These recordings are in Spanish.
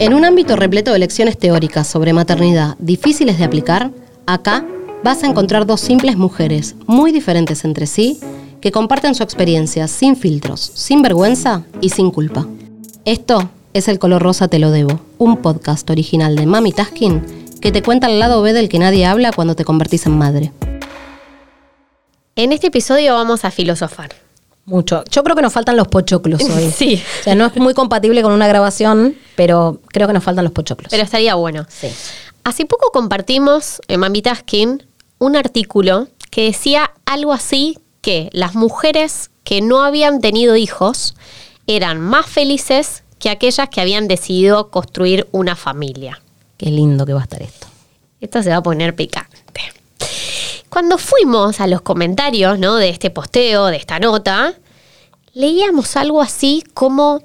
En un ámbito repleto de lecciones teóricas sobre maternidad difíciles de aplicar, acá vas a encontrar dos simples mujeres, muy diferentes entre sí, que comparten su experiencia sin filtros, sin vergüenza y sin culpa. Esto es El color rosa te lo debo, un podcast original de Mami Taskin que te cuenta el lado B del que nadie habla cuando te convertís en madre. En este episodio vamos a filosofar. Mucho. Yo creo que nos faltan los pochoclos hoy. Sí. O sea, no es muy compatible con una grabación, pero creo que nos faltan los pochoclos. Pero estaría bueno. sí. Hace poco compartimos en Mami Taskin un artículo que decía algo así que las mujeres que no habían tenido hijos eran más felices que aquellas que habían decidido construir una familia. Qué lindo que va a estar esto. Esto se va a poner picante. Cuando fuimos a los comentarios ¿no? de este posteo, de esta nota, leíamos algo así como,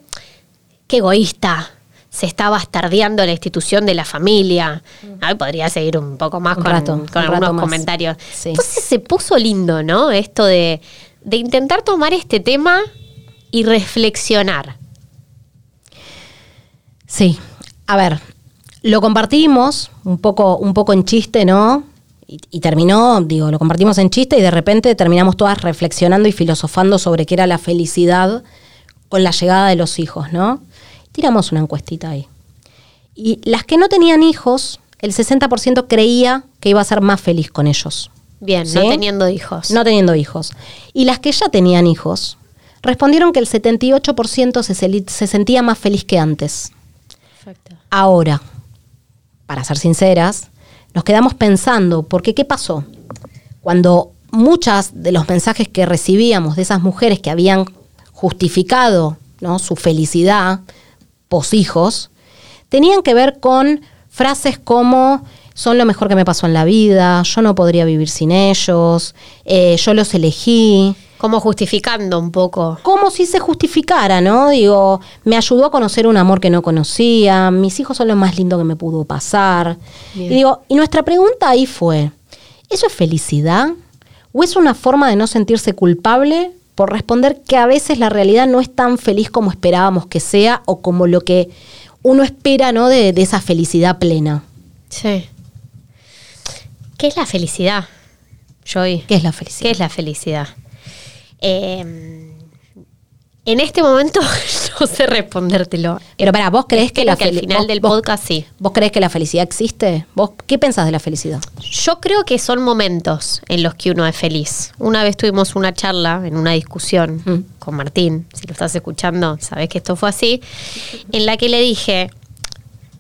qué egoísta, se está bastardeando la institución de la familia. Ay, podría seguir un poco más Un con, rato, algunos comentarios. Sí. Entonces se puso lindo, ¿no? Esto de, de intentar tomar este tema y reflexionar. Sí. A ver, lo compartimos un poco, un poco en chiste, ¿no? Y, y terminó, digo, lo compartimos en chiste y de repente terminamos todas reflexionando y filosofando sobre qué era la felicidad con la llegada de los hijos, ¿no? Tiramos una encuestita ahí. Y las que no tenían hijos, el 60% creía que iba a ser más feliz con ellos. Bien, ¿Sí? no teniendo hijos. No teniendo hijos. Y las que ya tenían hijos, respondieron que el 78% se, se sentía más feliz que antes. Perfecto. Ahora, para ser sinceras, nos quedamos pensando, porque ¿qué pasó? Cuando muchas de los mensajes que recibíamos de esas mujeres que habían justificado ¿no? su felicidad hijos tenían que ver con frases como son lo mejor que me pasó en la vida, yo no podría vivir sin ellos, eh, yo los elegí, Como justificando un poco. como si se justificara, ¿no? Digo, me ayudó a conocer un amor que no conocía, mis hijos son lo más lindo que me pudo pasar. Bien. Y digo, y nuestra pregunta ahí fue, ¿eso es felicidad? ¿O es una forma de no sentirse culpable por responder que a veces la realidad no es tan feliz como esperábamos que sea o como lo que uno espera, ¿no? De, de esa felicidad plena. Sí. ¿Qué es la felicidad, Joy? ¿Qué es la felicidad? ¿Qué es la felicidad? Eh, en este momento no sé respondértelo. Pero para vos crees que la que al final vos- del vos- podcast sí. ¿Vos crees que la felicidad existe? ¿Vos qué pensás de la felicidad? Yo creo que son momentos en los que uno es feliz. Una vez tuvimos una charla en una discusión Mm. con Martín, si lo estás escuchando, sabes que esto fue así, en la que le dije,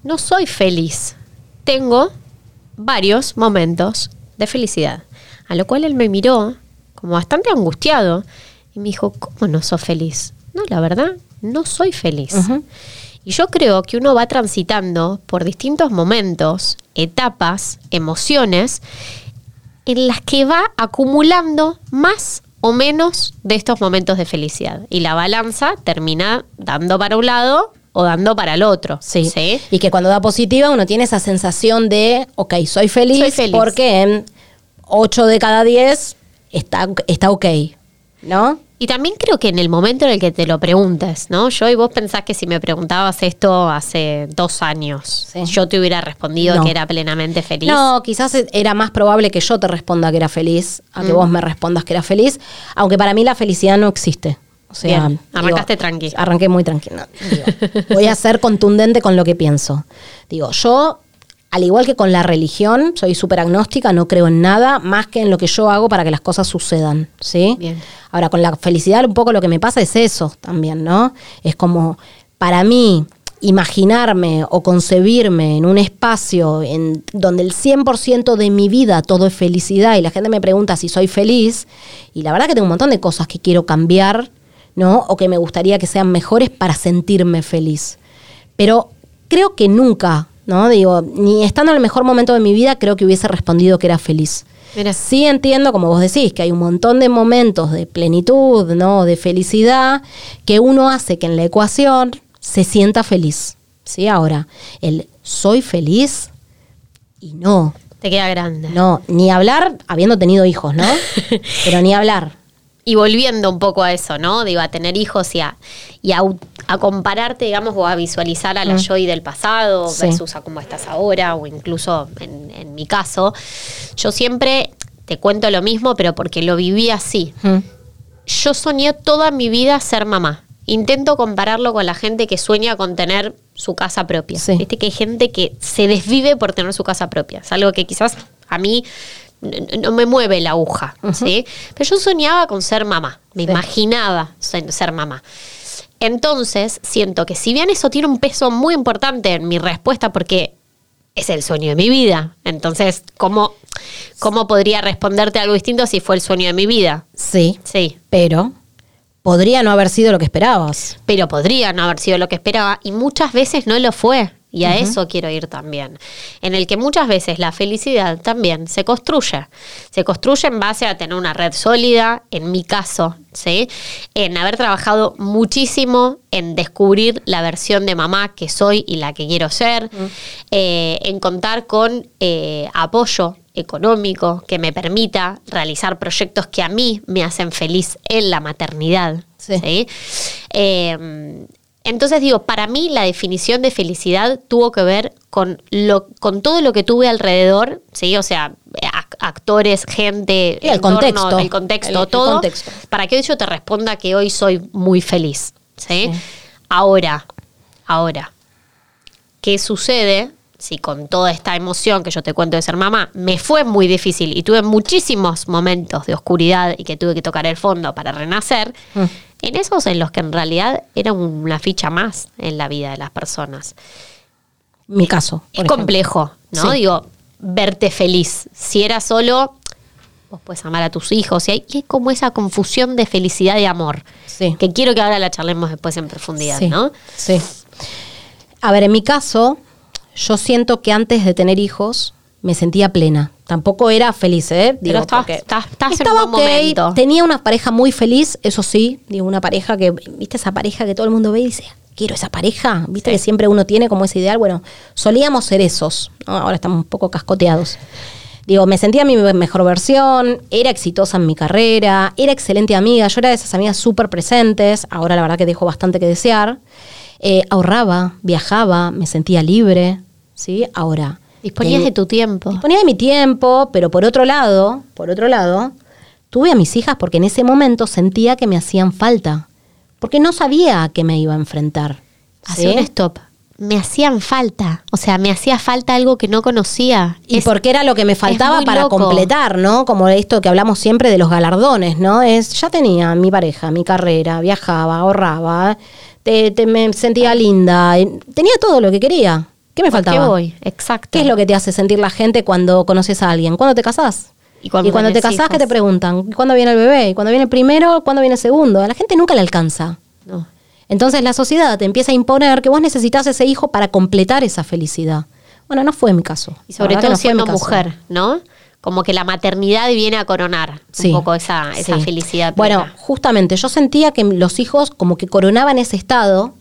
no soy feliz, tengo varios momentos de felicidad. A lo cual él me miró como bastante angustiado y me dijo, ¿cómo no sos feliz? No, la verdad, no soy feliz. Y yo creo que uno va transitando por distintos momentos, etapas, emociones, en las que va acumulando más o menos de estos momentos de felicidad. Y la balanza termina dando para un lado o dando para el otro. Sí. Y que cuando da positiva uno tiene esa sensación de, ok, soy feliz, Soy feliz. porque en 8 de cada 10 está, está ok, ¿no? Y también creo que en el momento en el que te lo preguntes, ¿no? Yo y vos pensás que si me preguntabas esto hace dos años, Sí. yo te hubiera respondido No. que era plenamente feliz. No, quizás era más probable que yo te responda que era feliz a Mm. que vos me respondas que era feliz, aunque para mí la felicidad no existe. O sea, Bien, arrancaste tranqui. Arranqué muy tranquila. Digo, voy a ser contundente con lo que pienso. Digo, yo, al igual que con la religión, soy súper agnóstica, no creo en nada más que en lo que yo hago para que las cosas sucedan. ¿sí? Bien. Ahora, con la felicidad, un poco lo que me pasa es eso también, ¿no? Es como, para mí, imaginarme o concebirme en un espacio en donde el 100% de mi vida todo es felicidad y la gente me pregunta si soy feliz, y la verdad que tengo un montón de cosas que quiero cambiar, ¿no? O que me gustaría que sean mejores para sentirme feliz. Pero creo que nunca, ¿no? Digo, ni estando en el mejor momento de mi vida, creo que hubiese respondido que era feliz. Mira. Sí entiendo, como vos decís, que hay un montón de momentos de plenitud, ¿no? De felicidad, que uno hace que en la ecuación se sienta feliz. ¿Sí? Ahora, el soy feliz y no. Te queda grande. No, ni hablar habiendo tenido hijos, ¿no? Pero ni hablar. Y volviendo un poco a eso, ¿no? Digo, a tener hijos y a, y a, compararte, digamos, o a visualizar a la Joy del pasado Mm. Sí. versus a cómo estás ahora, o incluso en, en mi caso, yo siempre te cuento lo mismo, pero porque lo viví así. Mm. Yo soñé toda mi vida ser mamá. Intento compararlo con la gente que sueña con tener su casa propia. Sí. Viste que hay gente que se desvive por tener su casa propia. Es algo que quizás a mí no me mueve la aguja, ¿sí? Pero yo soñaba con ser mamá, me Sí. imaginaba ser, ser mamá. Entonces, siento que si bien eso tiene un peso muy importante en mi respuesta, porque es el sueño de mi vida, entonces, ¿cómo, cómo podría responderte algo distinto si fue el sueño de mi vida? Sí, Sí, pero podría no haber sido lo que esperabas. pero podría no haber sido lo que esperaba y muchas veces no lo fue. Y a eso quiero ir también. En el que muchas veces la felicidad también se construye. Se construye en base a tener una red sólida, en mi caso, ¿sí? En haber trabajado muchísimo en descubrir la versión de mamá que soy y la que quiero ser. eh, en contar con eh, apoyo económico que me permita realizar proyectos que a mí me hacen feliz en la maternidad. Sí. ¿sí? Eh, entonces digo, para mí la definición de felicidad tuvo que ver con, lo, con todo lo que tuve alrededor, ¿sí? O sea, ac- actores, gente, el entorno, contexto. el contexto, El- el todo, contexto. para que hoy yo te responda que hoy soy muy feliz, ¿sí? Sí. Ahora, ahora, ¿qué sucede si con toda esta emoción que yo te cuento de ser mamá me fue muy difícil y tuve muchísimos momentos de oscuridad y que tuve que tocar el fondo para renacer? Mm. En esos en los que en realidad era una ficha más en la vida de las personas. Mi caso. por Es ejemplo. complejo, ¿no? Sí. Digo, verte feliz. Si era solo, vos puedes amar a tus hijos. Y hay, y hay como esa confusión de felicidad y amor. Sí. Que quiero que ahora la charlemos después en profundidad, Sí, ¿no? Sí. A ver, en mi caso, yo siento que antes de tener hijos me sentía plena. Tampoco era feliz, ¿eh? Pero estabas- porque estás- en estaba un momento. Tenía una pareja muy feliz, eso sí. Digo, una pareja que, ¿viste esa pareja que todo el mundo ve y dice, quiero esa pareja? ¿Viste Sí. que siempre uno tiene como ese ideal? Bueno, solíamos ser esos. ¿no? Ahora estamos un poco cascoteados. Digo, me sentía mi mejor versión, era exitosa en mi carrera, era excelente amiga, yo era de esas amigas súper presentes, ahora la verdad que dejo bastante que desear. Eh, ahorraba, viajaba, me sentía libre, ¿sí? Ahora. Disponías ten- de tu tiempo. Disponía de mi tiempo, pero por otro lado, por otro lado, tuve a mis hijas porque en ese momento sentía que me hacían falta, porque no sabía a qué me iba a enfrentar. Hacía ¿sí? un stop. Me hacían falta. O sea, me hacía falta algo que no conocía. Y Es- porque era lo que me faltaba para loco. completar, ¿no? Como esto que hablamos siempre de los galardones, ¿no? Es, ya tenía mi pareja, mi carrera, viajaba, ahorraba, te, te- me sentía linda, eh, tenía todo lo que quería. ¿Qué me ¿Por faltaba? qué voy? Exacto. ¿Qué es lo que te hace sentir la gente cuando conoces a alguien? ¿Cuándo te casás? Y cuando te casás, ¿qué te preguntan? ¿Cuándo viene el bebé? ¿Y cuándo viene el primero? ¿Cuándo viene el segundo? A la gente nunca le alcanza. No. Entonces la sociedad te empieza a imponer que vos necesitas ese hijo para completar esa felicidad. Bueno, no fue mi caso. Y sobre todo siendo mujer, ¿no? Como que la maternidad viene a coronar Sí, un poco esa, esa sí. felicidad. Bueno, justamente yo sentía que los hijos como que coronaban ese estado,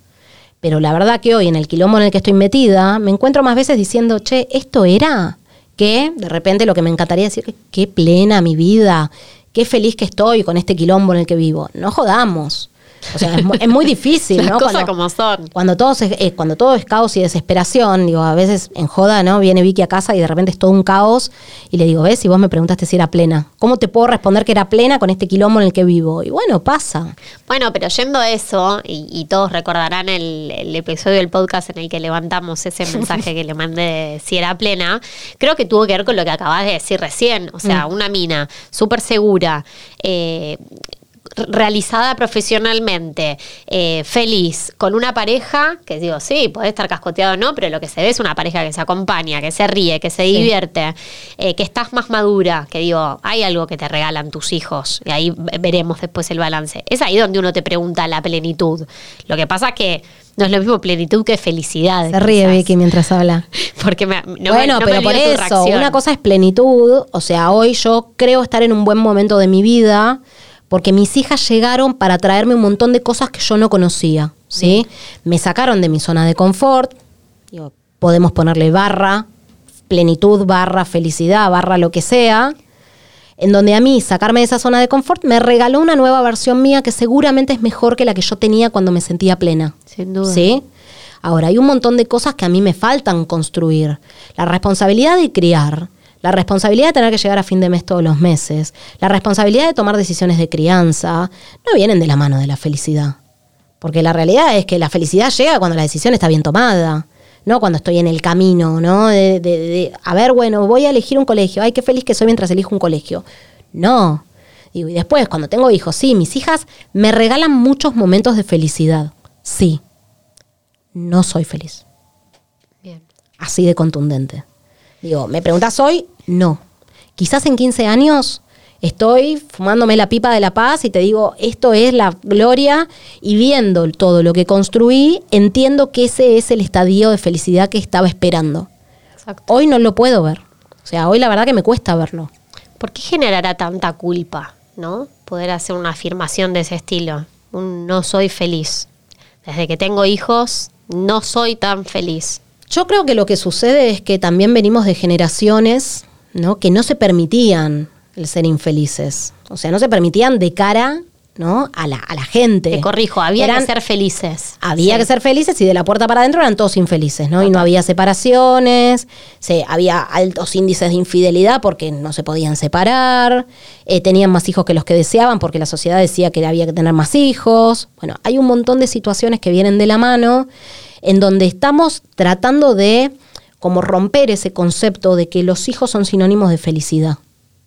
pero la verdad que hoy en el quilombo en el que estoy metida, me encuentro más veces diciendo, che, esto era que de repente lo que me encantaría decir, que qué plena mi vida, qué feliz que estoy con este quilombo en el que vivo. No jodamos. O sea, es, mu- es muy difícil, Las ¿no? cosas Cuando- como son. cuando todo, es, eh, cuando todo es caos y desesperación, digo, a veces en joda, ¿no? Viene Vicky a casa y de repente es todo un caos y le digo, ¿ves? Si vos me preguntaste si era plena, ¿cómo te puedo responder que era plena con este quilombo en el que vivo? Y bueno, pasa. Bueno, pero yendo a eso, y, y todos recordarán el, el episodio del podcast en el que levantamos ese mensaje que le mandé de si era plena, creo que tuvo que ver con lo que acabas de decir recién. O sea, una mina súper segura, eh, realizada profesionalmente, eh, feliz, con una pareja que digo, sí, puede estar cascoteado o no, pero lo que se ve es una pareja que se acompaña, que se ríe, que se Sí. divierte, eh, que estás más madura, que digo, hay algo que te regalan tus hijos, y ahí ve- veremos después el balance. Es ahí donde uno te pregunta la plenitud. Lo que pasa es que no es lo mismo plenitud que felicidad. Se ríe quizás. Vicky mientras habla. Porque me, no me- bueno, me pero por eso, una cosa es plenitud, o sea, hoy yo creo estar en un buen momento de mi vida porque mis hijas llegaron para traerme un montón de cosas que yo no conocía, ¿sí? Me sacaron de mi zona de confort, digo, podemos ponerle barra, plenitud, barra, felicidad, barra lo que sea, en donde a mí sacarme de esa zona de confort me regaló una nueva versión mía que seguramente es mejor que la que yo tenía cuando me sentía plena. Sin duda. ¿Sí? Ahora, hay un montón de cosas que a mí me faltan construir. La responsabilidad de criar, la responsabilidad de tener que llegar a fin de mes todos los meses, la responsabilidad de tomar decisiones de crianza, no vienen de la mano de la felicidad. Porque la realidad es que la felicidad llega cuando la decisión está bien tomada, no cuando estoy en el camino, ¿no? De, de- de, a ver, bueno, voy a elegir un colegio, ay, qué feliz que soy mientras elijo un colegio. No. Digo, y después, cuando tengo hijos, sí, mis hijas me regalan muchos momentos de felicidad, sí. No soy feliz Bien. así de contundente. Digo, ¿me preguntas hoy? No. Quizás en 15 años estoy fumándome la pipa de la paz y te digo, esto es la gloria y viendo todo lo que construí, entiendo que ese es el estadio de felicidad que estaba esperando. Exacto. Hoy no lo puedo ver. O sea, hoy la verdad que me cuesta verlo. ¿Por qué generará tanta culpa, no? Poder hacer una afirmación de ese estilo. Un no soy feliz. Desde que tengo hijos, no soy tan feliz. Yo creo que lo que sucede es que también venimos de generaciones ¿no? que no se permitían el ser infelices. O sea, no se permitían de cara ¿no? a, la, a la gente. Te corrijo, había Eran- que ser felices. Había Sí. que ser felices y de la puerta para adentro eran todos infelices, ¿no? Y no había separaciones, se, había altos índices de infidelidad porque no se podían separar, eh, tenían más hijos que los que deseaban porque la sociedad decía que había que tener más hijos. Bueno, hay un montón de situaciones que vienen de la mano en donde estamos tratando de como romper ese concepto de que los hijos son sinónimos de felicidad.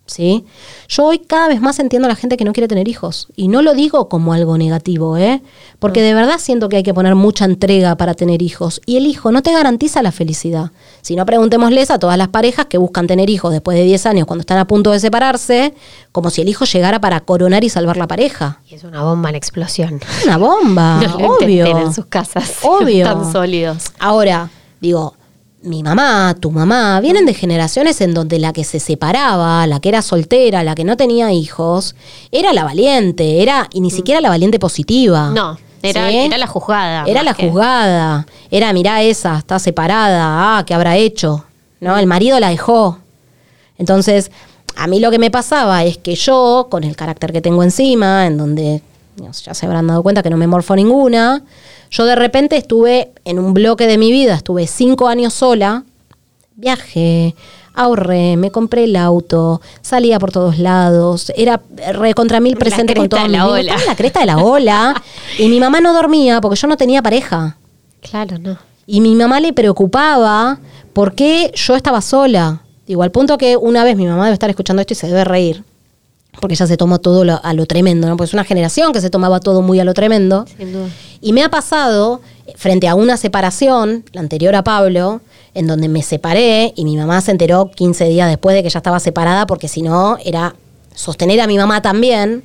¿Sí? Yo hoy cada vez más entiendo a la gente que no quiere tener hijos. Y no lo digo como algo negativo, ¿eh? Porque de verdad siento que hay que poner mucha entrega para tener hijos. Y el hijo no te garantiza la felicidad. Si no, preguntémosles a todas las parejas que buscan tener hijos después de 10 años cuando están a punto de separarse, como si el hijo llegara para coronar y salvar la pareja. Y es una bomba en explosión. Una bomba, no lo obvio. en sus casas. Obvio. Tan sólidos. Ahora, digo, mi mamá, tu mamá, vienen de generaciones en donde la que se separaba, la que era soltera, la que no tenía hijos, era la valiente, era, y ni siquiera la valiente positiva. No, era, ¿Sí? era la juzgada. Era la que- juzgada. Era, mirá esa, está separada, ah, ¿qué habrá hecho? ¿No? El marido la dejó. Entonces, a mí lo que me pasaba es que yo, con el carácter que tengo encima, en donde ya se habrán dado cuenta que no me morfo ninguna, yo de repente estuve en un bloque de mi vida, estuve cinco años sola, viajé, ahorré, me compré el auto, salía por todos lados, era re contra mil presente con todo la ola. Estaba en la cresta de la ola. y mi mamá no dormía porque yo no tenía pareja. Claro, no. Y mi mamá le preocupaba porque yo estaba sola. Digo, al punto que una vez mi mamá debe estar escuchando esto y se debe reír. Porque ella se tomó todo lo- a lo tremendo, ¿no? Porque es una generación que se tomaba todo muy a lo tremendo. Sin duda. Y me ha pasado, frente a una separación, la anterior a Pablo, en donde me separé y mi mamá se enteró 15 días después de que ya estaba separada, porque si no, era sostener a mi mamá también.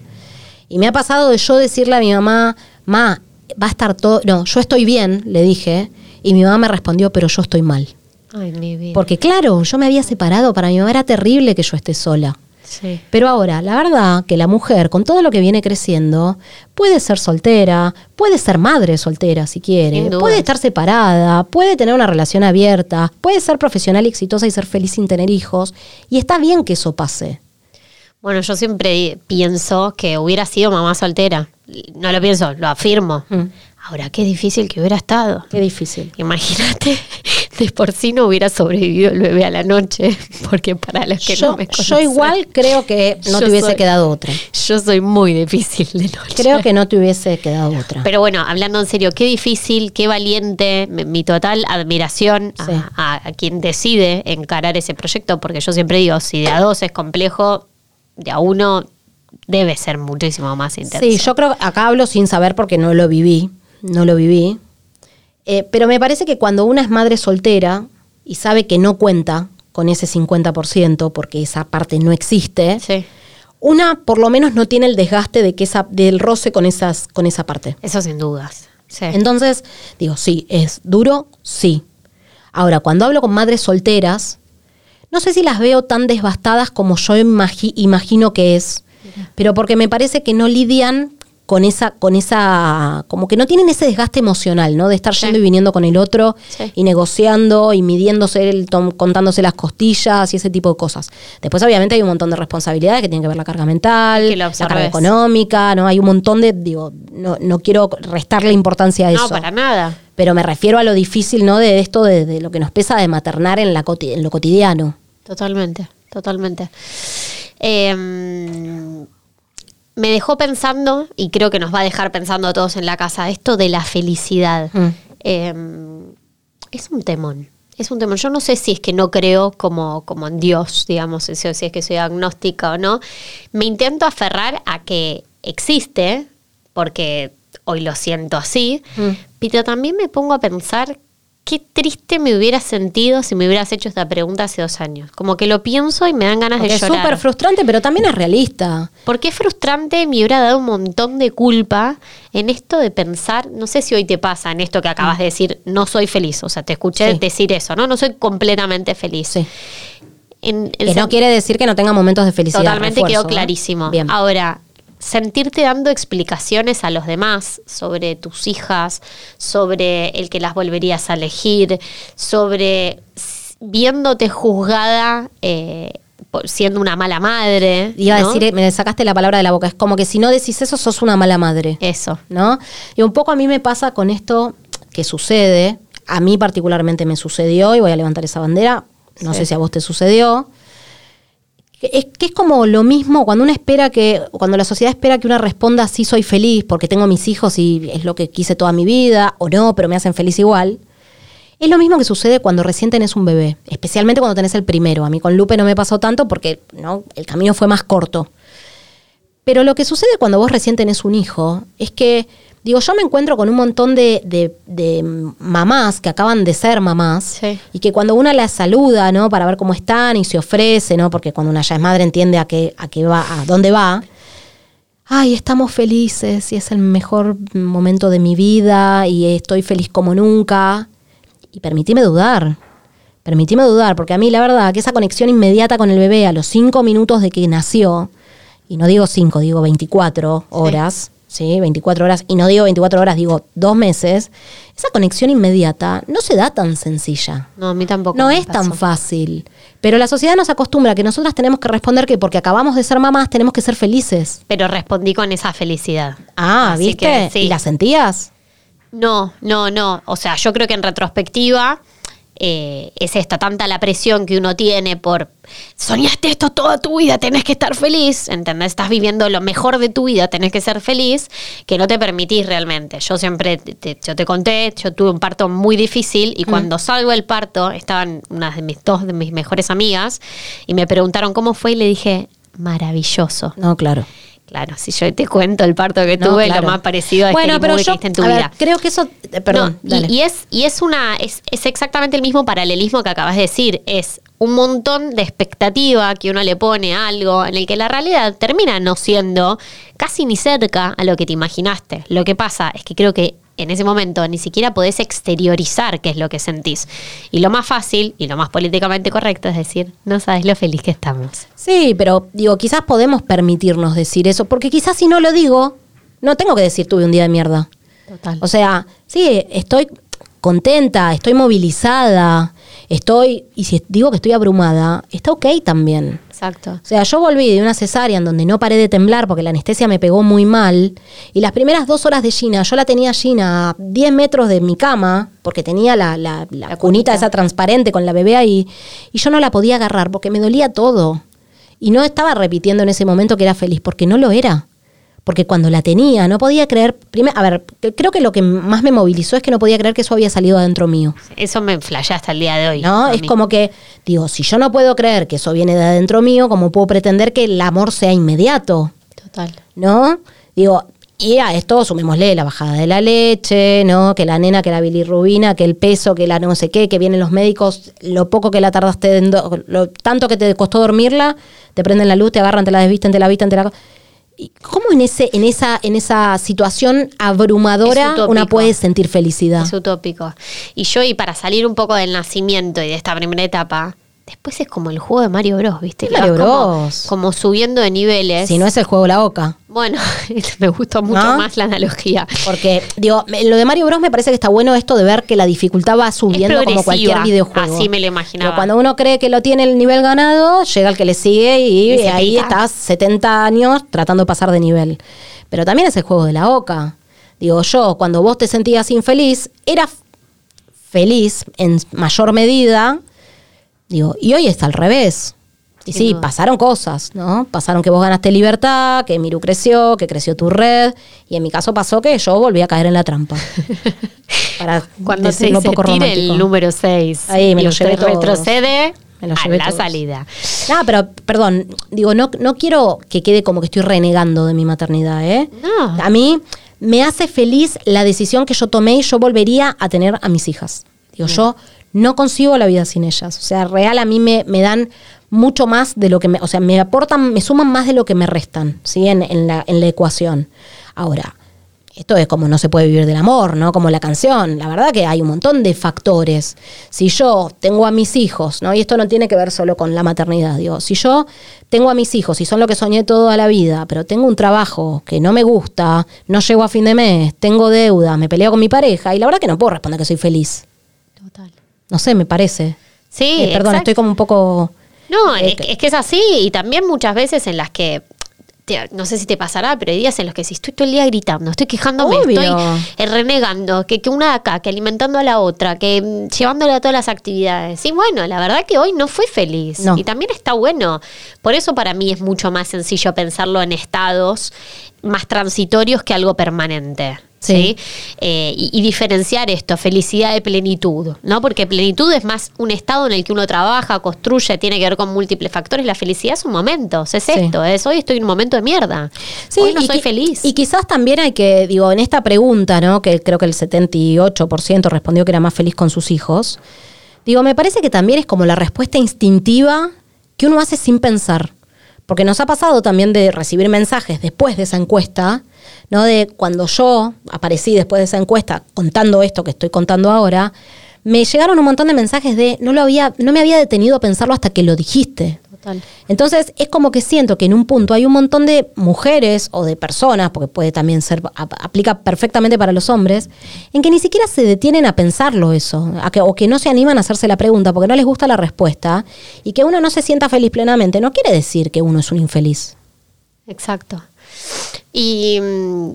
Y me ha pasado de yo decirle a mi mamá, ma, va a estar todo. No, yo estoy bien, le dije. Y mi mamá me respondió, pero yo estoy mal. Ay, mi vida. Porque claro, yo me había separado, para mi mamá era terrible que yo esté sola. Sí. Pero ahora, la verdad que la mujer, con todo lo que viene creciendo, puede ser soltera, puede ser madre soltera si quiere, puede estar separada, puede tener una relación abierta, puede ser profesional y exitosa y ser feliz sin tener hijos. Y está bien que eso pase. Bueno, yo siempre pienso que hubiera sido mamá soltera. No lo pienso, lo afirmo. Mm. Ahora, qué difícil que hubiera estado. Qué difícil. Imagínate, de por sí no hubiera sobrevivido el bebé a la noche, porque para los que Yo, no me yo conocen, igual creo que no Yo te hubiese soy- quedado otra. Yo soy muy difícil de noche. Creo que no te hubiese quedado otra. Pero bueno, hablando en serio, qué difícil, qué valiente, mi, total admiración a- Sí. a, a quien decide encarar ese proyecto, porque yo siempre digo, si de a dos es complejo, de a uno debe ser muchísimo más intenso. Sí, yo creo, acá hablo sin saber porque no lo viví, no lo viví. Eh, pero me parece que cuando una es madre soltera y sabe que no cuenta con ese 50%, porque esa parte no existe, Sí, una por lo menos no tiene el desgaste de que esa, del roce con, esas, con esa parte. eso sin dudas. Sí. Entonces, digo, sí, es duro, sí. Ahora, cuando hablo con madres solteras, no sé si las veo tan devastadas como yo imagi- imagino que es, pero porque me parece que no lidian con esa, con esa, como que no tienen ese desgaste emocional, ¿no? De estar yendo y viniendo con el otro Sí. y negociando y midiéndose, el, tom- contándose las costillas y ese tipo de cosas. Después, obviamente, hay un montón de responsabilidades que tienen que ver la carga mental, Que la carga económica, ¿no? Hay un montón de, digo, no, no quiero restarle importancia a eso. No, para nada. Pero me refiero a lo difícil, ¿no? De esto, de, de lo que nos pesa de maternar en, la en lo cotidiano. Totalmente, totalmente. Eh, me dejó pensando, y creo que nos va a dejar pensando a todos en la casa, esto de la felicidad. Mm. Eh, es un temón. Es un temón. Yo no sé si es que no creo como, como en Dios, digamos, si, si es que soy agnóstica o no. Me intento aferrar a que existe, porque hoy lo siento así, Mm. pero también me pongo a pensar qué triste me hubiera sentido si me hubieras hecho esta pregunta hace dos años. Como que lo pienso y me dan ganas Porque de es llorar. súper frustrante, pero también es realista. Porque es frustrante, me hubiera dado un montón de culpa en esto de pensar, no sé si hoy te pasa en esto que acabas de decir, no soy feliz, o sea, te escuché Sí. decir eso, ¿no? No soy completamente feliz. Sí. En Que no quiere decir que no tenga momentos de felicidad. Totalmente refuerzo, quedó ¿eh? clarísimo. Bien. Ahora, sentirte dando explicaciones a los demás sobre tus hijas, sobre el que las volverías a elegir, sobre viéndote juzgada eh, por siendo una mala madre. Iba a ¿no? decir, eh, me sacaste la palabra de la boca. Es como que si no decís eso, sos una mala madre. Eso. ¿no? Y un poco a mí me pasa con esto que sucede, a mí particularmente me sucedió y voy a levantar esa bandera, no Sí. sé si a vos te sucedió. Es que es como lo mismo cuando uno espera que, cuando la sociedad espera que una responda sí soy feliz porque tengo mis hijos y es lo que quise toda mi vida, o no, pero me hacen feliz igual. Es lo mismo que sucede cuando recién tenés un bebé, especialmente cuando tenés el primero. A mí con Lupe no me pasó tanto porque ¿no? el camino fue más corto. Pero lo que sucede cuando vos recién tenés un hijo es que, digo, yo me encuentro con un montón de, de- de mamás que acaban de ser mamás Sí. y que cuando una las saluda, ¿no? Para ver cómo están y se ofrece, ¿no? Porque cuando una ya es madre entiende a qué, a qué va, a dónde va. Ay, estamos felices y es el mejor momento de mi vida y estoy feliz como nunca. Y permitime dudar. Permitime dudar, porque a mí la verdad que esa conexión inmediata con el bebé a los cinco minutos de que nació, y no digo cinco, digo 24 horas, ¿sí? 24 horas, y no digo 24 horas, digo dos meses, esa conexión inmediata no se da tan sencilla. No, a mí tampoco. No es tan fácil. Pero la sociedad nos acostumbra a que nosotras tenemos que responder que porque acabamos de ser mamás tenemos que ser felices. Pero respondí con esa felicidad. Ah, Así ¿viste? que sí. ¿Y la sentías? No, no, no. O sea, yo creo que en retrospectiva eh, es esta tanta la presión que uno tiene por soñaste esto toda tu vida, tenés que estar feliz, ¿entendés? Estás viviendo lo mejor de tu vida, tenés que ser feliz, que no te permitís realmente. Yo siempre, te- te- yo te conté, yo tuve un parto muy difícil y cuando salgo del parto estaban unas de mis dos de mis mejores amigas y me preguntaron cómo fue y le dije, maravilloso. No, claro. Claro, si yo te cuento el parto que No, tuve, claro. lo más parecido a bueno, este pero yo que viste en tu a ver, vida. creo que eso, eh, perdón, No, y, es, y es una, es, es exactamente el mismo paralelismo que acabas de decir. Es un montón de expectativa que uno le pone a algo en el que la realidad termina no siendo casi ni cerca a lo que te imaginaste. Lo que pasa es que creo que en ese momento ni siquiera podés exteriorizar qué es lo que sentís. Y lo más fácil y lo más políticamente correcto es decir, no sabes lo feliz que estamos. Sí, pero digo, quizás podemos permitirnos decir eso, porque quizás si no lo digo, no tengo que decir tuve un día de mierda. Total. O sea, sí, estoy contenta, estoy movilizada, estoy, y si digo que estoy abrumada, está ok también. Exacto. O sea, yo volví de una cesárea en donde no paré de temblar porque la anestesia me pegó muy mal. Y las primeras dos horas de Gina, yo la tenía Gina a 10 metros de mi cama, porque tenía la, la- la La cunita. esa transparente con la bebé ahí. Y yo no la podía agarrar porque me dolía todo. Y no estaba repitiendo en ese momento que era feliz, porque no lo era. Porque cuando la tenía, no podía creer. Primero, a ver, creo que lo que más me movilizó es que no podía creer que eso había salido adentro mío. Eso me flashea hasta el día de hoy. ¿No? Es mí. como que, digo, si yo no puedo creer que eso viene de adentro mío, ¿cómo puedo pretender que el amor sea inmediato? Total. ¿No? Digo, y a esto sumémosle la bajada de la leche, ¿no? Que la nena, que la bilirrubina, que el peso, que la no sé qué, que vienen los médicos, lo poco que la tardaste, en do- lo tanto que te costó dormirla, te prenden la luz, te agarran, te la desvisten, te la visten, te la... ¿Y ¿Cómo en, ese, en, esa, en esa situación abrumadora una puede sentir felicidad? Es utópico. Y yo, y para salir un poco del nacimiento y de esta primera etapa, después es como el juego de Mario Bros, ¿viste? ¿Qué Que Mario como- Bros? Como, subiendo de niveles. Si no es el juego la oca. Bueno, me gustó mucho ¿No? más la analogía. Porque, digo, lo de Mario Bros me parece que está bueno esto de ver que la dificultad va subiendo como cualquier videojuego. así me lo imaginaba. Digo, cuando uno cree que lo tiene el nivel ganado, llega el que le sigue y, ahí estás 70 años tratando de pasar de nivel. Pero también es el juego de la oca. Digo, yo, cuando vos te sentías infeliz, era f- feliz en mayor medida. Digo, y hoy está al revés. Y sí, duda. pasaron cosas, ¿no? Pasaron que vos ganaste libertad, que Miru creció, que creció tu red. Y en mi caso pasó que yo volví a caer en la trampa. Para Cuando se un poco tire el número 6 Ahí me y lo usted llevé todos. retrocede Me lo a llevé la todos. salida. Ah, pero perdón, digo, no, no quiero que quede como que estoy renegando de mi maternidad, ¿eh? No. A mí me hace feliz la decisión que yo tomé y yo volvería a tener a mis hijas. Digo, yo no consigo la vida sin ellas. O sea, real a mí me, me dan mucho más de lo que me, o sea, me aportan, me suman más de lo que me restan, ¿sí? En, en la, en la ecuación. Ahora, esto es como no se puede vivir del amor, ¿no? Como la canción. La verdad que hay un montón de factores. Si yo tengo a mis hijos, ¿no? Y esto no tiene que ver solo con la maternidad, digo, si yo tengo a mis hijos y son lo que soñé toda la vida, pero tengo un trabajo que no me gusta, no llego a fin de mes, tengo deuda, me peleo con mi pareja y la verdad que no puedo responder que soy feliz. Total. No sé, me parece. Sí, Eh, perdón, exacto. estoy como un poco... No, Eh, es, que- es que es así y también muchas veces en las que, te- no sé si te pasará, pero hay días en los que si estoy todo el día gritando, estoy quejándome, Obvio. estoy eh, renegando, que, que una de acá, que alimentando a la otra, que mm, llevándole a todas las actividades. Y bueno, la verdad que hoy no fui feliz No. y también está bueno. Por eso para mí es mucho más sencillo pensarlo en estados más transitorios que algo permanente. Sí. ¿sí? Eh, y, y diferenciar esto, felicidad de plenitud, ¿no? Porque plenitud es más un estado en el que uno trabaja, construye, tiene que ver con múltiples factores. La felicidad son momentos, es Sí. esto, es hoy estoy en un momento de mierda. hoy no soy feliz. Y quizás también hay que, digo, en esta pregunta, ¿no? Que creo que el 78% respondió que era más feliz con sus hijos. Digo, me parece que también es como la respuesta instintiva que uno hace sin pensar. Porque nos ha pasado también de recibir mensajes después de esa encuesta, ¿no? De cuando yo aparecí después de esa encuesta contando esto que estoy contando ahora, me llegaron un montón de mensajes de no lo había, no me había detenido a pensarlo hasta que lo dijiste. Total. Entonces es como que siento que en un punto hay un montón de mujeres o de personas, porque puede también ser, ap- aplica perfectamente para los hombres, en que ni siquiera se detienen a pensarlo eso, a que, o que no se animan a hacerse la pregunta porque no les gusta la respuesta, y que uno no se sienta feliz plenamente, no quiere decir que uno es un infeliz. Exacto. Y mm,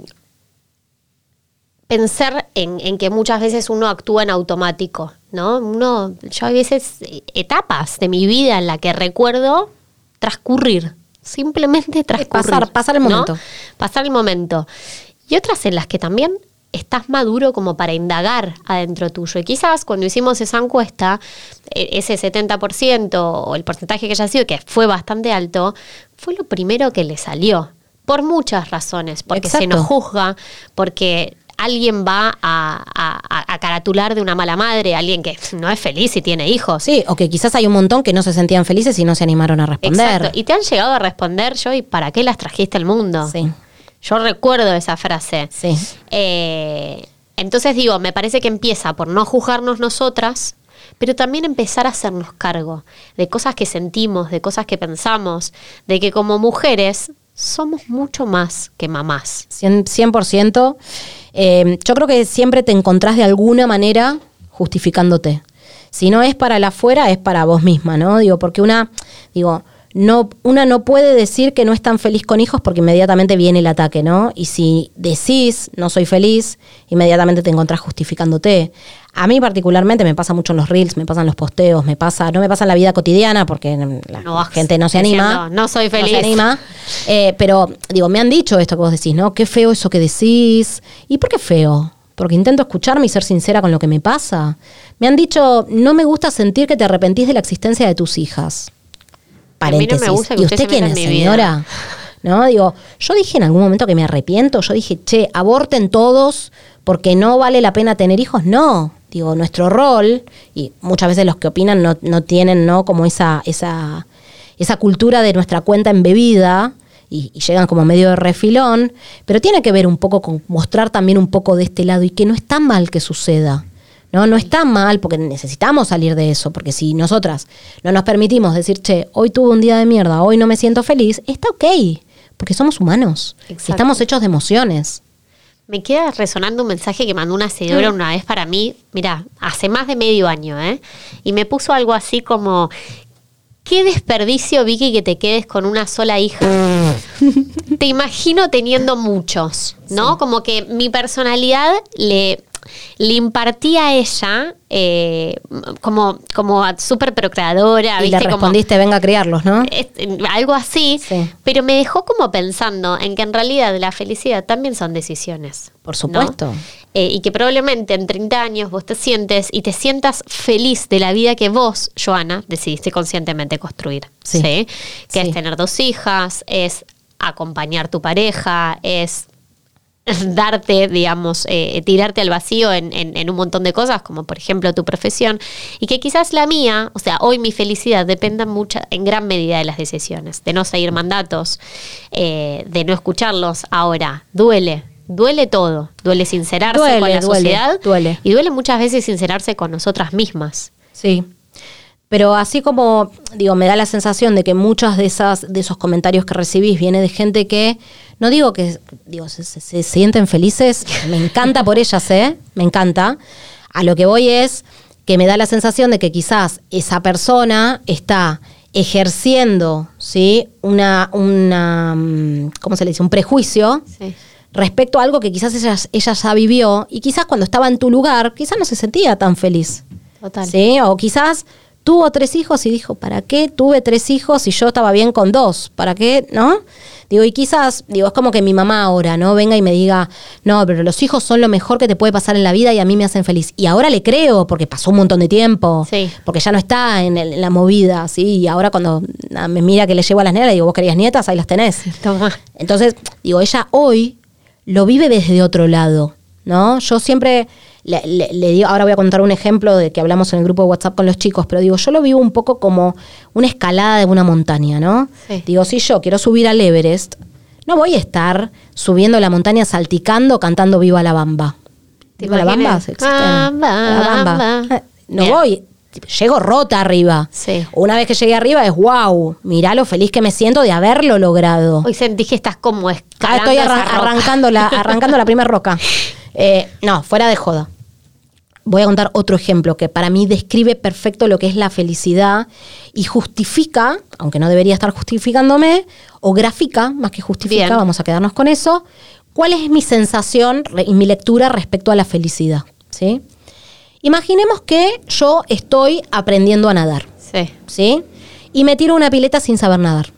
pensar en, en que muchas veces uno actúa en automático, ¿no? Uno, yo hay veces eh, etapas de mi vida en la que recuerdo transcurrir, simplemente transcurrir. pasar- pasar el ¿no? momento. Pasar el momento. Y otras en las que también estás maduro como para indagar adentro tuyo. Y quizás cuando hicimos esa encuesta, e- ese 70% o el porcentaje que haya sido, que fue bastante alto, fue lo primero que le salió. Por muchas razones. Porque se nos juzga, porque alguien va a, a- a caratular de una mala madre, alguien que no es feliz y tiene hijos. Sí, o que quizás hay un montón que no se sentían felices y no se animaron a responder. Exacto. Y te han llegado a responder yo, ¿y para qué las trajiste al mundo? Sí, Yo recuerdo esa frase. sí. Eh, entonces digo, me parece que empieza por no juzgarnos nosotras, pero también empezar a hacernos cargo de cosas que sentimos, de cosas que pensamos, de que como mujeres somos mucho más que mamás. 100%. 100%. Eh, yo creo que siempre te encontrás de alguna manera justificándote. Si no es para la afuera, es para vos misma, ¿no? Digo, porque una, digo, no, una no puede decir que no es tan feliz con hijos porque inmediatamente viene el ataque, ¿no? Y si decís no soy feliz, inmediatamente te encontrás justificándote. A mí particularmente me pasa mucho en los reels, me pasan los posteos, me pasa, no me pasa en la vida cotidiana porque la No gente no se anima. "No soy feliz". se anima. Eh, pero, digo, me han dicho esto que vos decís, ¿no? Qué feo eso que decís. ¿Y por qué feo? Porque intento escucharme y ser sincera con lo que me pasa. Me han dicho, no me gusta sentir que te arrepentís de la existencia de tus hijas. A mí no me Paréntesis. gusta que ¿Y usted usted se quién es, señora? ¿No? Digo, yo dije en algún momento que me arrepiento. Yo dije, che, aborten todos porque no vale la pena tener hijos. No. Digo, nuestro rol, y muchas veces los que opinan no, no tienen, ¿no? Como esa, esa, esa cultura de nuestra cuenta embebida y, y llegan como medio de refilón, pero tiene que ver un poco con mostrar también un poco de este lado y que no es tan mal que suceda. No, no está mal porque necesitamos salir de eso, porque si nosotras no nos permitimos decir, che, hoy tuve un día de mierda, hoy no me siento feliz, está ok, porque somos humanos, Exacto. estamos hechos de emociones. Me queda resonando un mensaje que mandó una seguidora una vez para mí, mira, hace más de medio año, ¿eh? Y me puso algo así como, qué desperdicio, Vicky, que te quedes con una sola hija. te imagino teniendo muchos, ¿no? Como que mi personalidad le, le impartía a ella eh, como, como súper procreadora, Y le ¿viste? Como- respondiste, venga a criarlos, ¿no? es- algo así, Sí. pero me dejó como pensando en que en realidad la felicidad también son decisiones. Por ¿no? supuesto. Eh, y que probablemente en 30 años vos te sientes y te sientas feliz de la vida que vos, Joana, decidiste conscientemente construir. Sí. ¿sí? Que Sí. es tener dos hijas, es acompañar tu pareja, es darte, digamos, eh, tirarte al vacío en, en- en un montón de cosas, como por ejemplo tu profesión, y que quizás la mía, o sea, hoy mi felicidad dependa mucha, en gran medida de las decisiones, de no seguir mandatos, eh, de no escucharlos. Ahora, duele, duele todo, duele sincerarse Duele, con la duele, sociedad duele. y duele muchas veces sincerarse con nosotras mismas. Sí. Pero así como, digo, me da la sensación de que muchos de, esas, de esos comentarios que recibís viene de gente que, no digo que, digo, se, se- se sienten felices, me encanta por ellas, ¿eh? Me encanta. A lo que voy es que me da la sensación de que quizás esa persona está ejerciendo, ¿sí? Una, una, mm, ¿cómo se le dice? Un prejuicio Sí. respecto a algo que quizás ella, ella ya vivió y quizás cuando estaba en tu lugar, quizás no se sentía tan feliz. Total. ¿Sí? O quizás tuvo tres hijos y dijo, ¿para qué tuve tres hijos si yo estaba bien con dos? ¿Para qué? ¿No? Digo, y quizás, digo, es como que mi mamá ahora, ¿no? Venga y me diga, no, pero los hijos son lo mejor que te puede pasar en la vida y a mí me hacen feliz. Y ahora le creo, porque pasó un montón de tiempo, Sí. porque ya no está en, el- en la movida, ¿sí? Y ahora cuando me mira que le llevo a las nenas, digo, vos querías nietas, ahí las tenés. Toma. Entonces, digo, ella hoy lo vive desde otro lado, ¿no? Yo siempre le, le- le digo, ahora voy a contar un ejemplo de que hablamos en el grupo de WhatsApp con los chicos, pero digo, yo lo vivo un poco como una escalada de una montaña, ¿no? Sí. Digo, si yo quiero subir al Everest, no voy a estar subiendo la montaña salticando, cantando Viva la Bamba. ¿Te ¿Viva la Bamba? Bamba, La Bamba. Bamba. Eh, No Bien. voy. Llego rota arriba. Sí. Una vez que llegué arriba es wow, mirá lo feliz que me siento de haberlo logrado. Hoy sentí que estás como Ah, escalando estoy esa arran- roca. arrancando la, arrancando la primera roca. Eh, no, fuera de joda. Voy a contar otro ejemplo que para mí describe perfecto lo que es la felicidad y justifica, aunque no debería estar justificándome, o grafica, más que justifica, Bien. vamos a quedarnos con eso, cuál es mi sensación y mi lectura respecto a la felicidad. ¿sí? Imaginemos que yo estoy aprendiendo a nadar. Sí. ¿sí? Y me tiro una pileta sin saber nadar.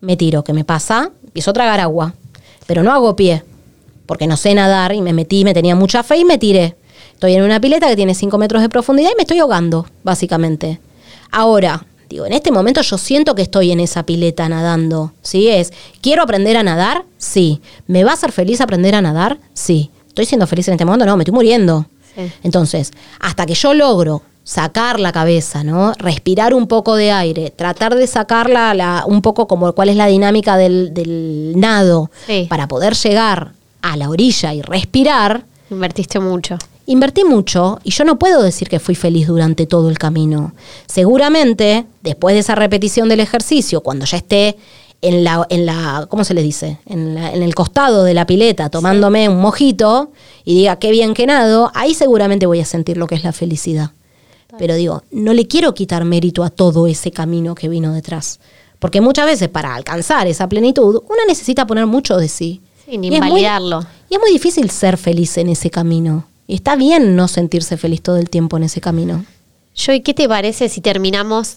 Me tiro, ¿qué me pasa? Empiezo a tragar agua, pero no hago pie, porque no sé nadar y me metí, me tenía mucha fe y me tiré. Estoy en una pileta que tiene 5 metros de profundidad y me estoy ahogando, básicamente. Ahora, digo, en este momento yo siento que estoy en esa pileta nadando, ¿sí? Es, ¿quiero aprender a nadar? Sí. ¿Me va a hacer feliz aprender a nadar? Sí. ¿Estoy siendo feliz en este momento? No, me estoy muriendo. Sí. Entonces, hasta que yo logro sacar la cabeza, ¿no? Respirar un poco de aire, tratar de sacarla la, un poco como cuál es la dinámica del, del nado Sí. para poder llegar a la orilla y respirar, Invertiste mucho. Invertí mucho y yo no puedo decir que fui feliz durante todo el camino. Seguramente, después de esa repetición del ejercicio, cuando ya esté en la, en la ¿cómo se le dice? En, la- en el costado de la pileta tomándome un mojito y diga qué bien que nado, ahí seguramente voy a sentir lo que es la felicidad. Pero digo, no le quiero quitar mérito a todo ese camino que vino detrás. Porque muchas veces para alcanzar esa plenitud, uno necesita poner mucho de sí. Y es muy- invalidarlo. y es muy difícil ser feliz en ese camino. Y está bien no sentirse feliz todo el tiempo en ese camino. Yo, ¿y qué te parece si terminamos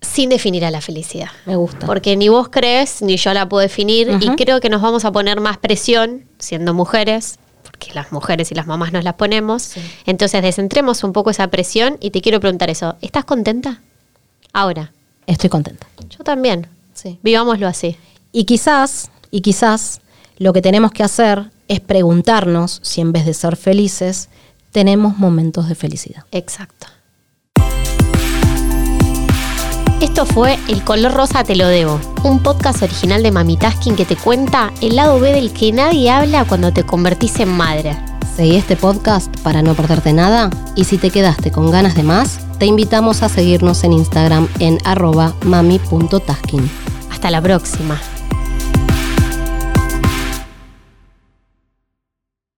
sin definir a la felicidad? Me gusta. Porque ni vos crees, ni yo la puedo definir, y creo que nos vamos a poner más presión siendo mujeres, porque las mujeres y las mamás nos las ponemos. Entonces, descentremos un poco esa presión y te quiero preguntar eso. ¿Estás contenta? Ahora. Estoy contenta. Yo también. Sí. Vivámoslo así. Y quizás, y quizás, lo que tenemos que hacer es preguntarnos si en vez de ser felices, tenemos momentos de felicidad. Exacto. Esto fue El color rosa te lo debo, un podcast original de Mami Tasking que te cuenta el lado B del que nadie habla cuando te convertís en madre. Seguí este podcast para no perderte nada y si te quedaste con ganas de más, te invitamos a seguirnos en Instagram en arroba mami.tasking. Hasta la próxima.